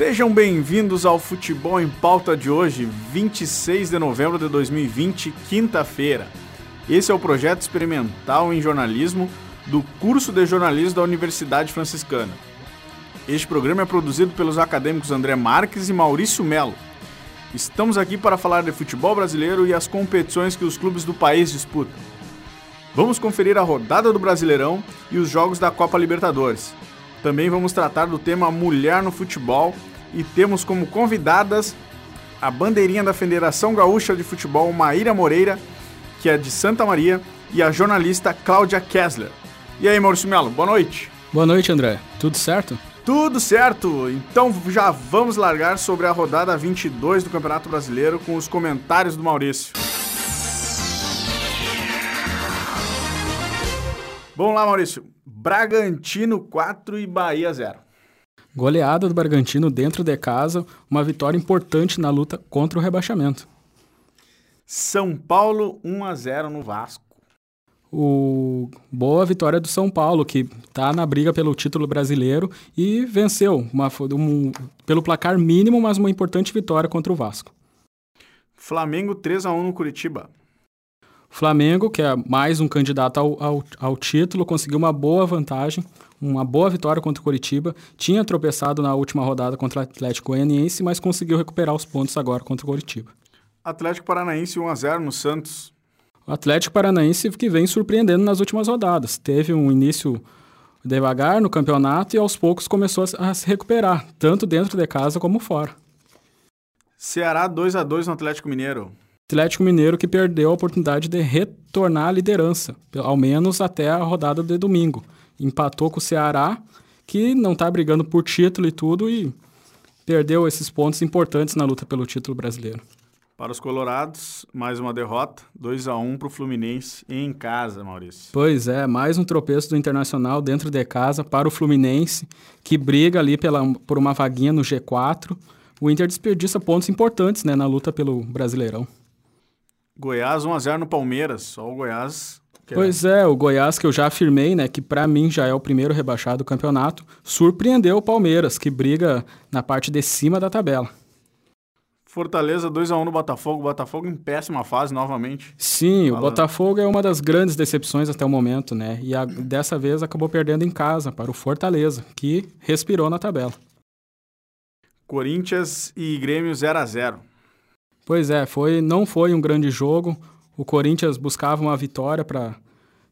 Sejam bem-vindos ao Futebol em Pauta de hoje, 26 de novembro de 2020, quinta-feira. Esse é o projeto experimental em jornalismo do curso de jornalismo da Universidade Franciscana. Este programa é produzido pelos acadêmicos André Marques e Maurício Melo. Estamos aqui para falar de futebol brasileiro e as competições que os clubes do país disputam. Vamos conferir a rodada do Brasileirão e os jogos da Copa Libertadores. Também vamos tratar do tema Mulher no Futebol e temos como convidadas a bandeirinha da Federação Gaúcha de Futebol, Maíra Moreira, que é de Santa Maria, e a jornalista Cláudia Kessler. E aí, Maurício Melo, boa noite. Boa noite, André. Tudo certo? Tudo certo! Então já vamos largar sobre a rodada 22 do Campeonato Brasileiro com os comentários do Maurício. Vamos lá, Maurício. Bragantino 4 e Bahia 0. Goleada do Bragantino dentro de casa, uma vitória importante na luta contra o rebaixamento. São Paulo 1 a 0 no Vasco. O boa vitória do São Paulo, que está na briga pelo título brasileiro e venceu uma, um, pelo placar mínimo, mas uma importante vitória contra o Vasco. Flamengo 3 a 1 no Curitiba. Flamengo, que é mais um candidato ao, ao, ao, título, conseguiu uma boa vantagem, uma boa vitória contra o Curitiba. Tinha tropeçado na última rodada contra o Atlético Goianiense, mas conseguiu recuperar os pontos agora contra o Curitiba. Atlético Paranaense 1 a 0 no Santos. O Atlético Paranaense que vem surpreendendo nas últimas rodadas. Teve um início devagar no campeonato e aos poucos começou a se recuperar, tanto dentro de casa como fora. Ceará 2 a 2 no Atlético Mineiro. Atlético Mineiro que perdeu a oportunidade de retornar à liderança, ao menos até a rodada de domingo. Empatou com o Ceará, que não está brigando por título e tudo, e perdeu esses pontos importantes na luta pelo título brasileiro. Para os colorados, mais uma derrota, 2 a 1 para o Fluminense em casa, Maurício. Pois é, mais um tropeço do Internacional dentro de casa para o Fluminense, que briga ali pela, por uma vaguinha no G4. O Inter desperdiça pontos importantes né, na luta pelo Brasileirão. Goiás 1 a 0 no Palmeiras, só o Goiás. Pois é, o Goiás que eu já afirmei, né, que para mim já é o primeiro rebaixado do campeonato, surpreendeu o Palmeiras, que briga na parte de cima da tabela. Fortaleza 2x1 no Botafogo. Botafogo em péssima fase novamente. Sim, o Botafogo é uma das grandes decepções até o momento, né? E a, dessa vez acabou perdendo em casa para o Fortaleza, que respirou na tabela. Corinthians e Grêmio 0 a 0 Pois é, foi, não foi um grande jogo. O Corinthians buscava uma vitória para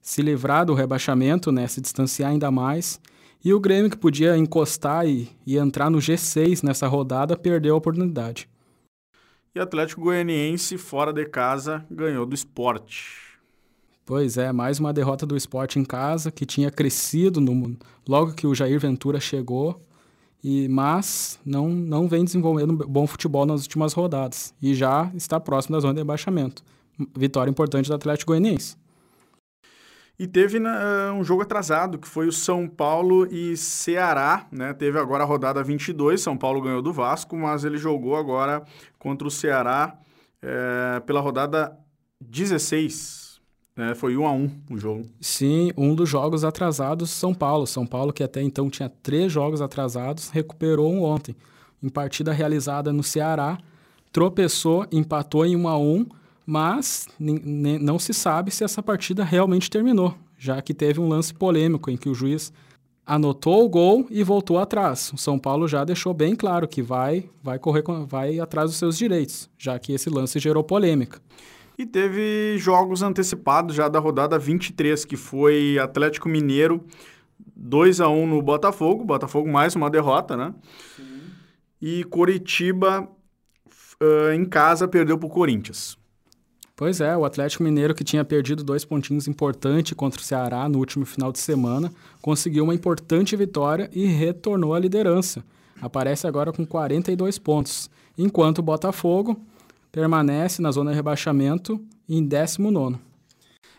se livrar do rebaixamento, né? Se distanciar ainda mais. E o Grêmio, que podia encostar e, e entrar no G6 nessa rodada, perdeu a oportunidade. E Atlético Goianiense, fora de casa, ganhou do esporte. Pois é, mais uma derrota do esporte em casa, que tinha crescido no, logo que o Jair Ventura chegou, e mas não, não vem desenvolvendo bom futebol nas últimas rodadas e já está próximo da zona de rebaixamento. Vitória importante do Atlético Goianiense. E teve uh, um jogo atrasado, que foi o São Paulo e Ceará, né? Teve agora a rodada 22, São Paulo ganhou do Vasco, mas ele jogou agora contra o Ceará é, pela rodada 16. Né? Foi 1 a 1 o jogo. Sim, um dos jogos atrasados São Paulo. São Paulo, que até então tinha três jogos atrasados, recuperou um ontem. Em partida realizada no Ceará, tropeçou, empatou em 1 a 1 mas não se sabe se essa partida realmente terminou, já que teve um lance polêmico em que o juiz anotou o gol e voltou atrás. O São Paulo já deixou bem claro que vai, vai correr, vai atrás dos seus direitos, já que esse lance gerou polêmica. E teve jogos antecipados já da rodada 23, que foi Atlético Mineiro 2 a 1 no Botafogo, Botafogo mais uma derrota, né? Sim. E Coritiba uh, em casa perdeu para o Corinthians. Pois é, o Atlético Mineiro, que tinha perdido dois pontinhos importantes contra o Ceará no último final de semana, conseguiu uma importante vitória e retornou à liderança. Aparece agora com 42 pontos, enquanto o Botafogo permanece na zona de rebaixamento em 19.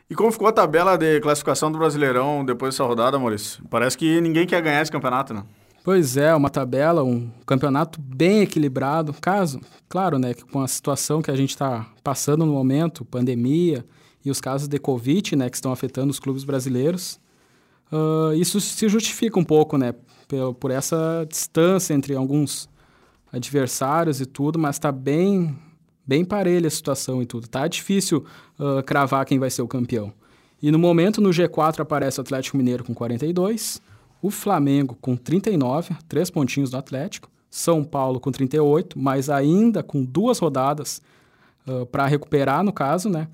E como ficou a tabela de classificação do Brasileirão depois dessa rodada, Maurício? Parece que ninguém quer ganhar esse campeonato, né? Pois é, uma tabela, um campeonato bem equilibrado. Caso, claro, né, com a situação que a gente está passando no momento, pandemia e os casos de Covid, né, que estão afetando os clubes brasileiros, uh, isso se justifica um pouco, né, por, por essa distância entre alguns, adversários e tudo, mas está bem, bem parelha a situação e tudo. Tá difícil uh, cravar quem vai ser o campeão. E no momento, no G4 aparece o Atlético Mineiro com 42, o Flamengo com 39, três pontinhos do Atlético, São Paulo com 38, mas ainda com duas rodadas uh, para recuperar, no caso, né?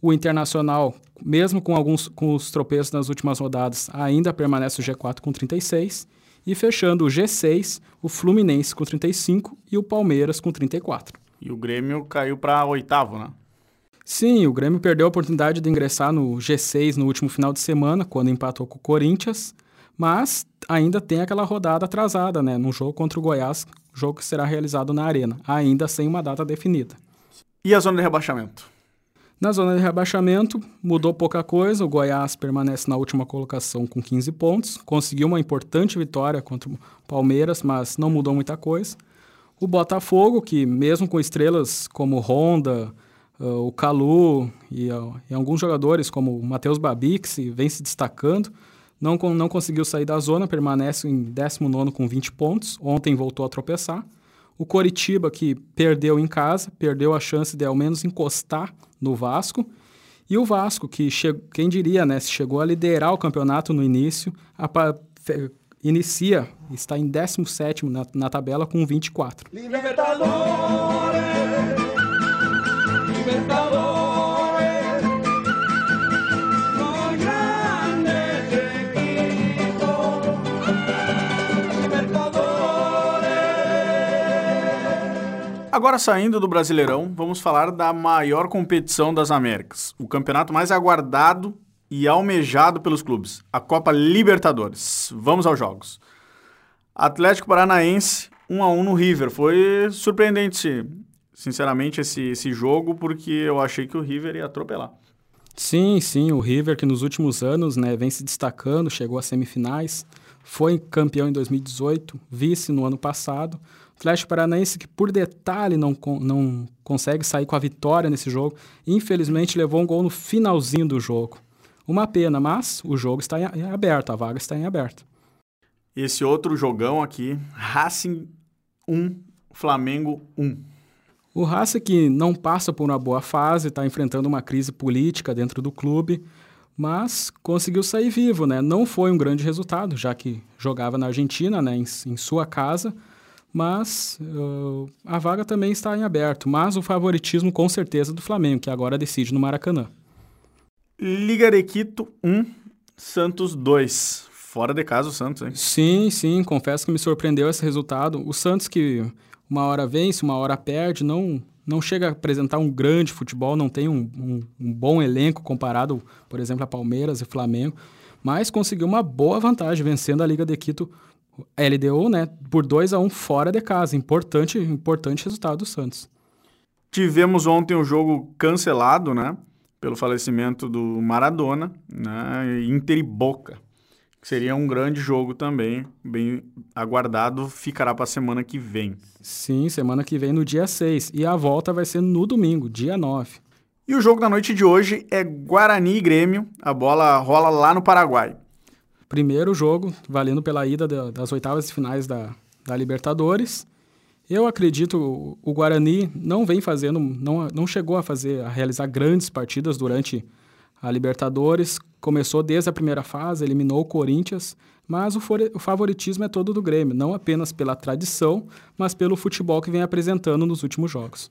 O Internacional, mesmo com alguns com os tropeços nas últimas rodadas, ainda permanece o G4 com 36. E fechando o G6, o Fluminense com 35 e o Palmeiras com 34. E o Grêmio caiu para oitavo, né? Sim, o Grêmio perdeu a oportunidade de ingressar no G6 no último final de semana, quando empatou com o Corinthians, mas ainda tem aquela rodada atrasada, né? No jogo contra o Goiás, jogo que será realizado na Arena, ainda sem uma data definida. E a zona de rebaixamento? Na zona de rebaixamento, mudou pouca coisa. O Goiás permanece na última colocação com 15 pontos. Conseguiu uma importante vitória contra o Palmeiras, mas não mudou muita coisa. O Botafogo, que mesmo com estrelas como Honda, uh, o Calu e, uh, e, alguns jogadores como o Matheus Babix vem se destacando. Não, não conseguiu sair da zona, permanece em 19 com 20 pontos. Ontem voltou a tropeçar. O Coritiba, que perdeu em casa, perdeu a chance de ao menos encostar no Vasco. E o Vasco, que quem diria, né, chegou a liderar o campeonato no início, a, inicia, está em 17 na, na tabela com 24. Libertadores, Libertadores. Agora, saindo do Brasileirão, vamos falar da maior competição das Américas, o campeonato mais aguardado e almejado pelos clubes, a Copa Libertadores. Vamos aos jogos. Atlético Paranaense 1 a 1 no River. Foi surpreendente, sinceramente, esse, esse jogo, porque eu achei que o River ia atropelar. Sim, sim, o River que nos últimos anos né, vem se destacando, chegou às semifinais, foi campeão em 2018, vice no ano passado. Atlético Paranaense que por detalhe não, não consegue sair com a vitória nesse jogo. Infelizmente levou um gol no finalzinho do jogo. Uma pena, mas o jogo está em aberto, a vaga está em aberto. Esse outro jogão aqui, Racing 1, Flamengo 1. O Racing que não passa por uma boa fase, está enfrentando uma crise política dentro do clube, mas conseguiu sair vivo, né? Não foi um grande resultado, já que jogava na Argentina, né, em, em sua casa, mas uh, a vaga também está em aberto. Mas o favoritismo, com certeza, do Flamengo, que agora decide no Maracanã. Liga de Quito 1, Santos 2. Fora de casa o Santos, hein? Sim, sim. Confesso que me surpreendeu esse resultado. O Santos que uma hora vence, uma hora perde, não, não chega a apresentar um grande futebol, não tem um, um, um bom elenco comparado, por exemplo, a Palmeiras e Flamengo, mas conseguiu uma boa vantagem vencendo a Liga de Quito LDU, né, por 2 a 1 um fora de casa. Importante, importante resultado do Santos. Tivemos ontem o um jogo cancelado, né, pelo falecimento do Maradona, né, Inter e Boca. Seria um grande jogo também, bem aguardado, ficará para a semana que vem. Sim, semana que vem no dia 6. E a volta vai ser no domingo, dia 9. E o jogo da noite de hoje é Guarani e Grêmio. A bola rola lá no Paraguai primeiro jogo, valendo pela ida das oitavas de finais da, da Libertadores. Eu acredito o Guarani não vem fazendo, não, não chegou a fazer, a realizar grandes partidas durante a Libertadores. Começou desde a primeira fase, eliminou o Corinthians, mas o, o favoritismo é todo do Grêmio, não apenas pela tradição, mas pelo futebol que vem apresentando nos últimos jogos.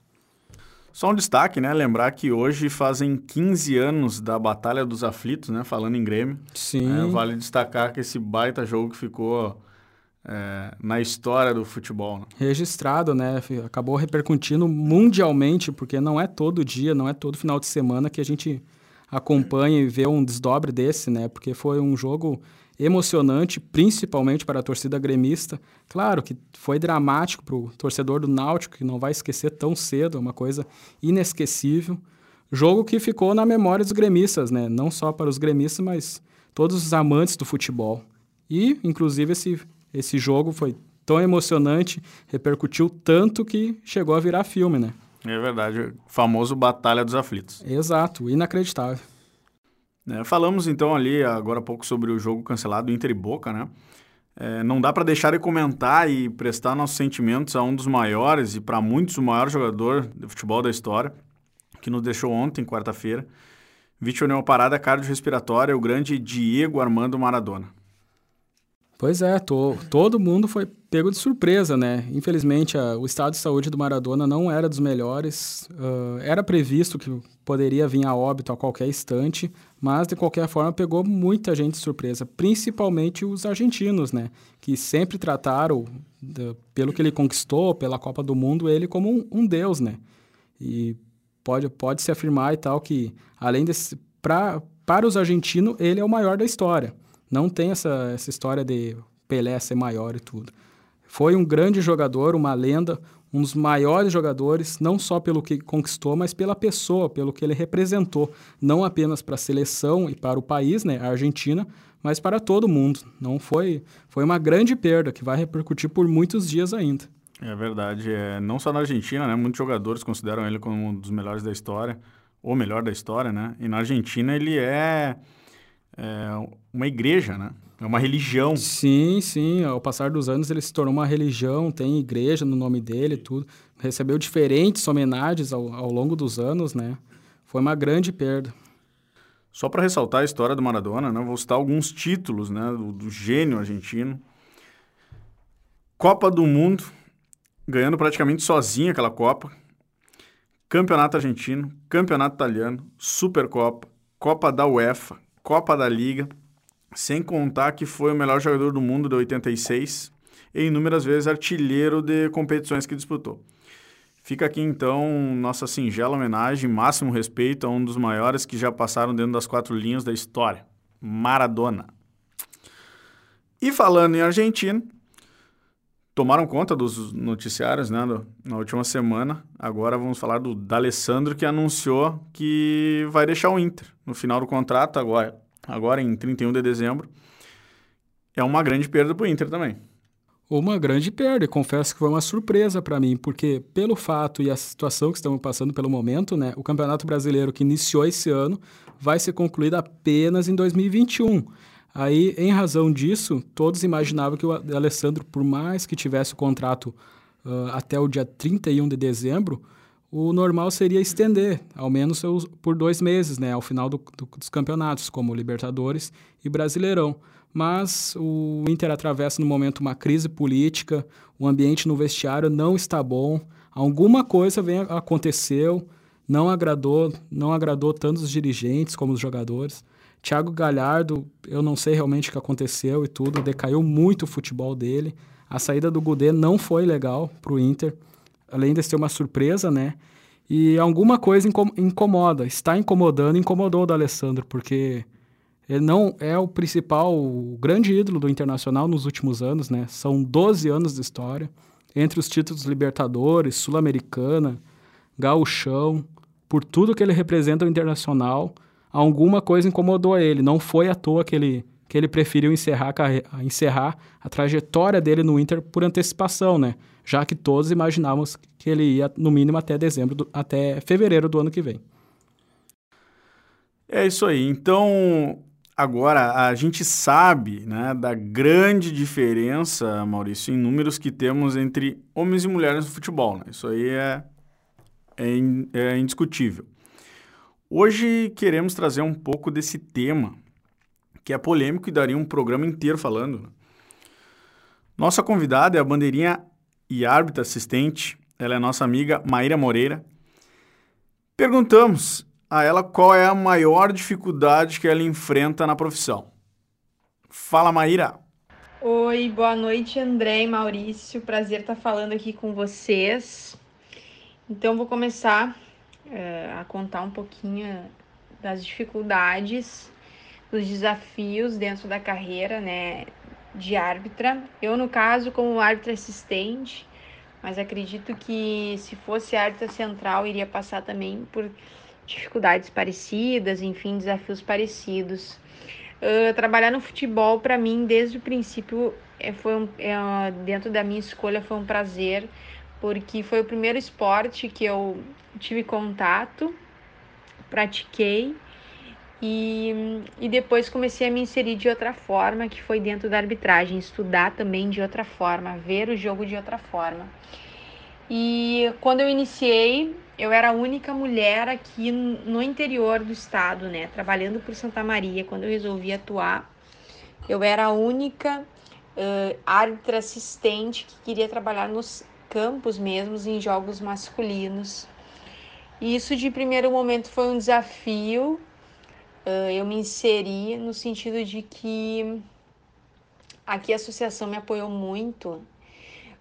Só um destaque, né? Lembrar que hoje fazem 15 anos da Batalha dos Aflitos, né? Falando em Grêmio. Sim. É, vale destacar que esse baita jogo que ficou é, na história do futebol. Né? Registrado, né? Acabou repercutindo mundialmente, porque não é todo dia, não é todo final de semana que a gente acompanha e vê um desdobre desse, né? Porque foi um jogo emocionante, principalmente para a torcida gremista. Claro que foi dramático para o torcedor do Náutico, que não vai esquecer tão cedo, é uma coisa inesquecível. Jogo que ficou na memória dos gremistas, né? Não só para os gremistas, mas todos os amantes do futebol. E, inclusive, esse, esse jogo foi tão emocionante, repercutiu tanto que chegou a virar filme, né? É verdade, o famoso Batalha dos Aflitos. Exato, inacreditável. É, falamos então ali agora há pouco sobre o jogo cancelado Inter e Boca, né? É, não dá para deixar de comentar e prestar nossos sentimentos a um dos maiores e para muitos o maior jogador de futebol da história, que nos deixou ontem, quarta-feira, vítima de uma parada cardiorrespiratória, o grande Diego Armando Maradona. Pois é, tô, todo mundo foi pego de surpresa, né? Infelizmente, a, o estado de saúde do Maradona não era dos melhores. Uh, era previsto que poderia vir a óbito a qualquer instante, mas de qualquer forma pegou muita gente de surpresa, principalmente os argentinos, né? Que sempre trataram, de, pelo que ele conquistou, pela Copa do Mundo, ele como um, um deus, né? E pode, pode se afirmar e tal que, além desse. Pra, para os argentinos, ele é o maior da história. Não tem essa, essa história de Pelé ser maior e tudo. Foi um grande jogador, uma lenda, um dos maiores jogadores, não só pelo que conquistou, mas pela pessoa, pelo que ele representou, não apenas para a seleção e para o país, né, a Argentina, mas para todo mundo. Não foi, foi uma grande perda que vai repercutir por muitos dias ainda. É verdade, é, não só na Argentina, né, muitos jogadores consideram ele como um dos melhores da história, ou melhor da história, né? E na Argentina ele é é uma igreja, né? É uma religião. Sim, sim. Ao passar dos anos ele se tornou uma religião, tem igreja no nome dele tudo. Recebeu diferentes homenagens ao, ao longo dos anos, né? Foi uma grande perda. Só para ressaltar a história do Maradona, né? vou citar alguns títulos né? do, do gênio argentino. Copa do Mundo, ganhando praticamente sozinho aquela Copa. Campeonato Argentino, Campeonato Italiano, Supercopa, Copa da UEFA, Copa da Liga, sem contar que foi o melhor jogador do mundo de 86 e inúmeras vezes artilheiro de competições que disputou. Fica aqui então nossa singela homenagem, máximo respeito a um dos maiores que já passaram dentro das quatro linhas da história, Maradona. E falando em Argentina, tomaram conta dos noticiários né, na última semana. Agora vamos falar do D'Alessandro, que anunciou que vai deixar o Inter no final do contrato, agora, agora em 31 de dezembro. É uma grande perda para o Inter também. Uma grande perda, e confesso que foi uma surpresa para mim, porque pelo fato e a situação que estamos passando pelo momento, né, o Campeonato Brasileiro que iniciou esse ano vai ser concluído apenas em 2021. Aí, em razão disso, todos imaginavam que o Alessandro, por mais que tivesse o contrato uh, até o dia 31 de dezembro, o normal seria estender, ao menos por dois meses, né, ao final do, do, dos campeonatos, como Libertadores e Brasileirão. Mas o Inter atravessa no momento uma crise política, o ambiente no vestiário não está bom, alguma coisa vem, aconteceu, não agradou, não agradou tanto os dirigentes como os jogadores. Thiago Galhardo, eu não sei realmente o que aconteceu e tudo, decaiu muito o futebol dele. A saída do Gudê não foi legal para o Inter, além de ser uma surpresa, né? E alguma coisa incomoda, está incomodando, incomodou o da Alessandro, porque ele não é o principal, o grande ídolo do Internacional nos últimos anos, né? São 12 anos de história, entre os títulos Libertadores, Sul-Americana, Gauchão, por tudo que ele representa o Internacional alguma coisa incomodou ele. Não foi à toa que ele, que ele preferiu encerrar, a, encerrar a trajetória dele no Inter por antecipação, né? Já que todos imaginávamos que ele ia, no mínimo, até dezembro, do, até fevereiro do ano que vem. É isso aí. Então, agora a gente sabe né, da grande diferença, Maurício, em números que temos entre homens e mulheres no futebol. Né? Isso aí é, é, é indiscutível. Hoje queremos trazer um pouco desse tema, que é polêmico e daria um programa inteiro falando. Nossa convidada é a bandeirinha e árbitra assistente, ela é nossa amiga Maíra Moreira. Perguntamos a ela qual é a maior dificuldade que ela enfrenta na profissão. Fala, Maíra! Oi, boa noite, André e Maurício. Prazer estar falando aqui com vocês. Então, vou começar é, a contar um pouquinho das dificuldades, dos desafios dentro da carreira, né, de árbitra. Eu, no caso, como árbitra assistente, mas acredito que se fosse árbitra central, iria passar também por dificuldades parecidas, enfim, desafios parecidos. Uh, trabalhar no futebol, para mim, desde o princípio, é, foi um, é, dentro da minha escolha, foi um prazer porque foi o primeiro esporte que eu tive contato, pratiquei E, e depois comecei a me inserir de outra forma, que foi dentro da arbitragem, estudar também de outra forma, ver o jogo de outra forma. E quando eu iniciei, eu era a única mulher aqui no interior do estado, né, trabalhando por Santa Maria. Quando eu resolvi atuar, eu era a única uh, árbitra assistente que queria trabalhar nos campos mesmos, em jogos masculinos. Isso de primeiro momento foi um desafio, eu me inseri no sentido de que aqui a associação me apoiou muito,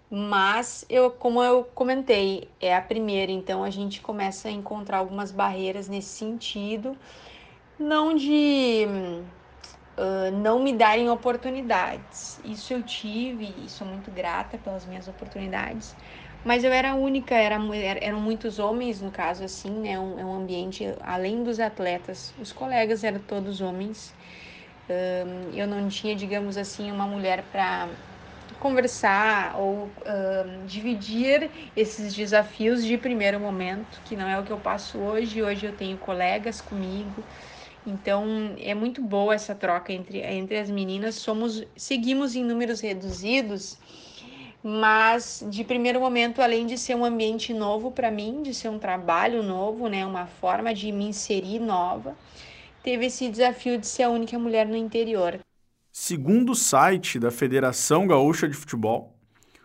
mas eu, como eu comentei, é a primeira, então a gente começa a encontrar algumas barreiras nesse sentido, não de uh, não me darem oportunidades. Isso eu tive e sou muito grata pelas minhas oportunidades, mas eu era única, era, eram muitos homens, no caso, assim, né? Um, é um ambiente, além dos atletas, os colegas eram todos homens. eu não tinha, digamos assim, uma mulher para conversar ou dividir esses desafios de primeiro momento, que não é o que eu passo hoje. Hoje eu tenho colegas comigo. Então é muito boa essa troca entre, entre as meninas. Somos seguimos em números reduzidos, mas de primeiro momento, além de ser um ambiente novo para mim, de ser um trabalho novo, né, uma forma de me inserir nova, teve esse desafio de ser a única mulher no interior. Segundo o site da Federação Gaúcha de Futebol,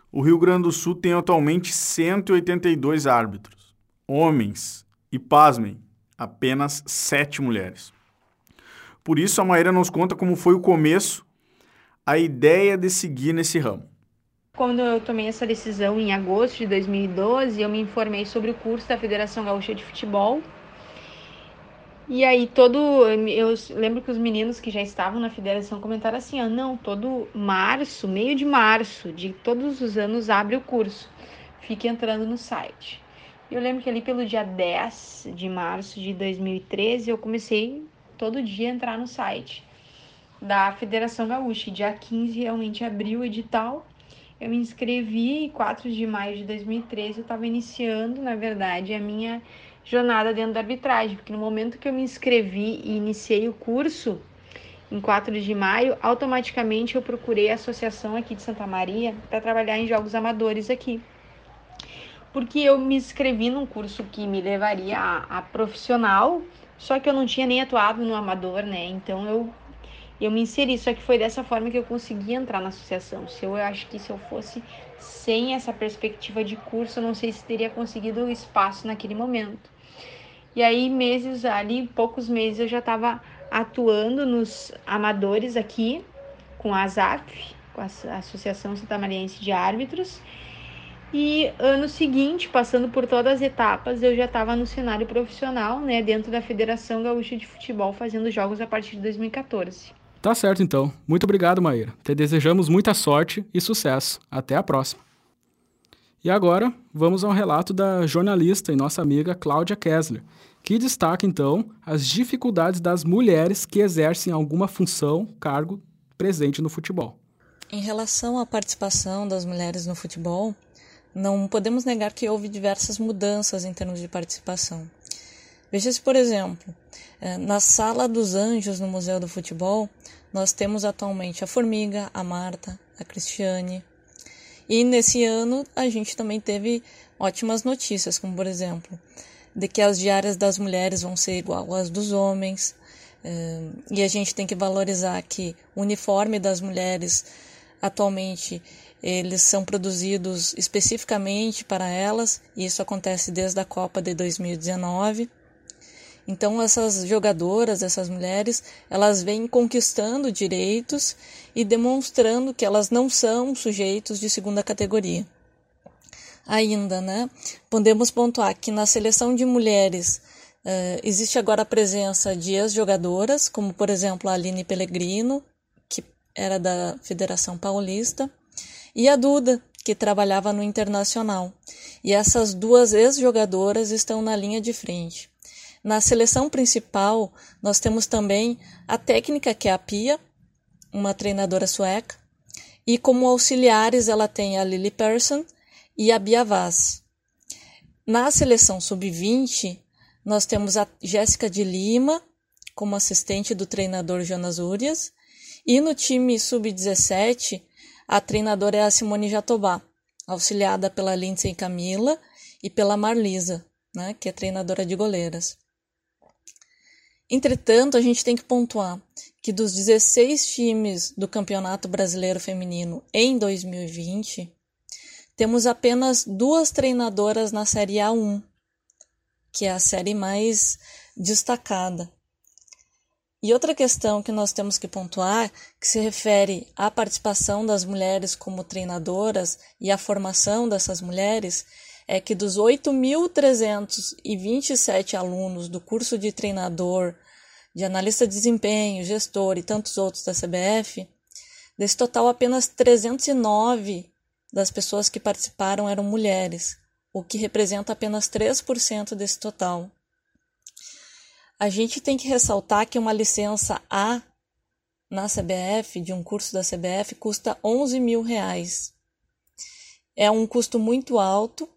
o Rio Grande do Sul tem atualmente 182 árbitros, homens, e pasmem, apenas sete mulheres. Por isso, a Maíra nos conta como foi o começo, a ideia de seguir nesse ramo. Quando eu tomei essa decisão em agosto de 2012, eu me informei sobre o curso da Federação Gaúcha de Futebol. E aí todo eu lembro que os meninos que já estavam na federação comentaram assim: "Ah, não, todo março, meio de março de todos os anos abre o curso. Fique entrando no site". Eu lembro que ali pelo dia 10 de março de 2013 eu comecei todo dia entrar no site da Federação Gaúcha. Dia 15 realmente abriu o edital eu me inscrevi em 4 de maio de 2013, eu estava iniciando, na verdade, a minha jornada dentro da arbitragem, porque no momento que eu me inscrevi e iniciei o curso, em 4 de maio, automaticamente eu procurei a associação aqui de Santa Maria para trabalhar em jogos amadores aqui. Porque eu me inscrevi num curso que me levaria a, a profissional, só que eu não tinha nem atuado no amador, né? Então eu eu me inseri, só que foi dessa forma que eu consegui entrar na associação. Se eu, eu acho que se eu fosse sem essa perspectiva de curso, eu não sei se teria conseguido espaço naquele momento. E aí, meses ali, poucos meses, eu já estava atuando nos amadores aqui, com a ASAF, com a Associação Santamariense de Árbitros. E ano seguinte, passando por todas as etapas, eu já estava no cenário profissional, né, dentro da Federação Gaúcha de Futebol, fazendo jogos a partir de 2014. Tá certo então. Muito obrigado, Maíra. Te desejamos muita sorte e sucesso. Até a próxima. E agora, vamos ao relato da jornalista e nossa amiga Cláudia Kessler, que destaca então as dificuldades das mulheres que exercem alguma função, cargo presente no futebol. Em relação à participação das mulheres no futebol, não podemos negar que houve diversas mudanças em termos de participação. Veja-se, por exemplo, é, na Sala dos Anjos no Museu do Futebol, nós temos atualmente a Formiga, a Marta, a Cristiane. E nesse ano a gente também teve ótimas notícias, como por exemplo, de que as diárias das mulheres vão ser igual às dos homens. É, e a gente tem que valorizar que o uniforme das mulheres atualmente eles são produzidos especificamente para elas, e isso acontece desde a Copa de 2019. Então essas jogadoras, essas mulheres, elas vêm conquistando direitos e demonstrando que elas não são sujeitos de segunda categoria. Ainda, né? Podemos pontuar que na seleção de mulheres uh, existe agora a presença de ex-jogadoras, como por exemplo a Aline Pellegrino, que era da Federação Paulista, e a Duda, que trabalhava no Internacional. E essas duas ex-jogadoras estão na linha de frente. Na seleção principal, nós temos também a técnica, que é a Pia, uma treinadora sueca, e como auxiliares ela tem a Lily Persson e a Bia Vaz. Na seleção sub-20, nós temos a Jéssica de Lima, como assistente do treinador Jonas Urias, e no time sub-17, a treinadora é a Simone Jatobá, auxiliada pela Lindsay Camila e pela Marlisa, né, que é treinadora de goleiras. Entretanto, a gente tem que pontuar que dos 16 times do Campeonato Brasileiro Feminino em 2020, temos apenas duas treinadoras na Série A1, que é a série mais destacada. E outra questão que nós temos que pontuar, que se refere à participação das mulheres como treinadoras e à formação dessas mulheres, é que dos 8.327 alunos do curso de treinador, de analista de desempenho, gestor e tantos outros da CBF, desse total apenas 309 das pessoas que participaram eram mulheres, o que representa apenas 3% desse total. A gente tem que ressaltar que uma licença A na CBF, de um curso da CBF, custa 11 mil reais. É um custo muito alto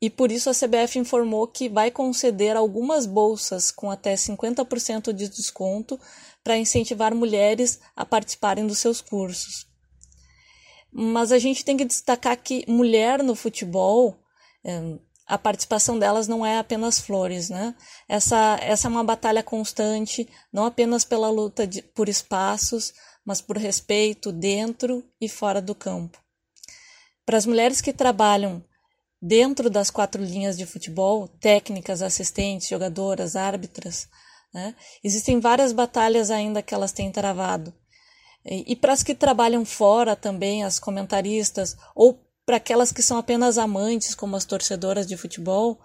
e por isso a CBF informou que vai conceder algumas bolsas com até 50% de desconto para incentivar mulheres a participarem dos seus cursos. Mas a gente tem que destacar que mulher no futebol, eh, a participação delas não é apenas flores, né? Essa, essa é uma batalha constante, não apenas pela luta de, por espaços, mas por respeito dentro e fora do campo. Para as mulheres que trabalham dentro das quatro linhas de futebol, técnicas, assistentes, jogadoras, árbitras, né? existem várias batalhas ainda que elas têm travado. E, e para as que trabalham fora também, as comentaristas, ou para aquelas que são apenas amantes, como as torcedoras de futebol,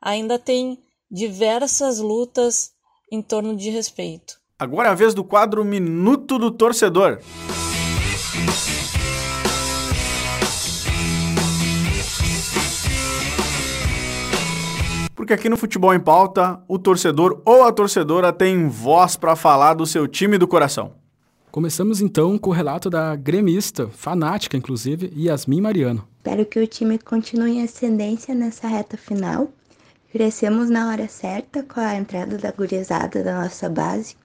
ainda tem diversas lutas em torno de respeito. Agora é a vez do quadro Minuto do Torcedor. Porque aqui no Futebol em Pauta, o torcedor ou a torcedora tem voz para falar do seu time do coração. Começamos então com o relato da gremista, fanática inclusive, Yasmin Mariano. Espero que o time continue em ascendência nessa reta final. Crescemos na hora certa com a entrada da gurizada da nossa base.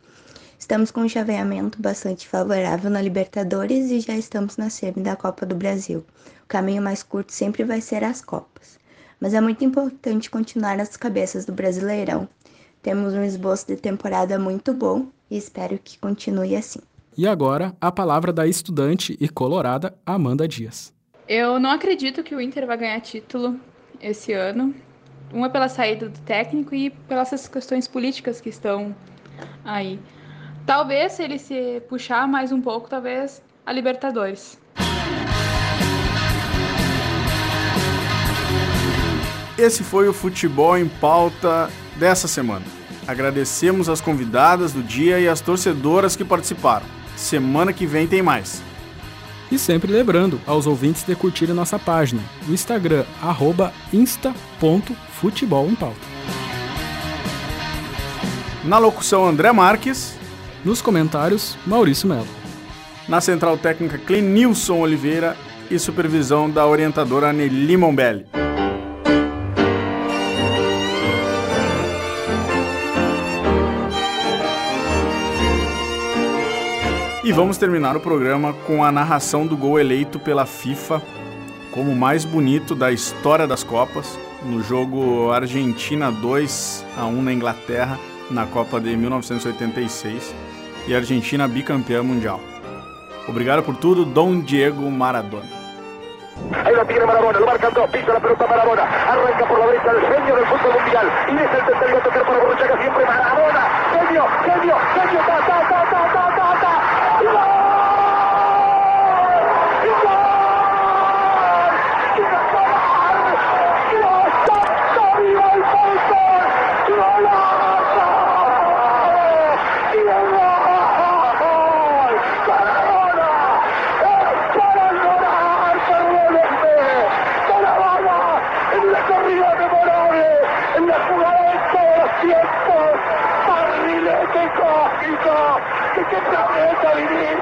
Estamos com um chaveamento bastante favorável na Libertadores e já estamos na semi da Copa do Brasil. O caminho mais curto sempre vai ser as Copas mas é muito importante continuar nas cabeças do Brasileirão. Temos um esboço de temporada muito bom e espero que continue assim. E agora, a palavra da estudante e colorada Amanda Dias. Eu não acredito que o Inter vai ganhar título esse ano. Uma pela saída do técnico e pelas questões políticas que estão aí. Talvez, se ele se puxar mais um pouco, talvez a Libertadores. Esse foi o Futebol em Pauta dessa semana. Agradecemos as convidadas do dia e as torcedoras que participaram. Semana que vem tem mais. E sempre lembrando aos ouvintes de curtir a nossa página, o Instagram, insta.futebol em pauta. Na locução, André Marques. Nos comentários, Maurício Melo. Na central técnica, Clenilson Oliveira e supervisão da orientadora Nelly Mombelli. E vamos terminar o programa com a narração do gol eleito pela FIFA como o mais bonito da história das Copas, no jogo Argentina 2 a 1 na Inglaterra, na Copa de 1986, e Argentina bicampeã mundial. Obrigado por tudo, Dom Diego Maradona. Ahí lo tiene Maradona, lo marcan dos, pisa la pelota Maradona, arranca por la derecha el genio del fútbol mundial, y el tercero tocar para Borruchaga siempre Maradona, genio, genio, genio, ta, ta, ta, ta, ta, Come!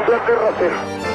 Inglaterra 0.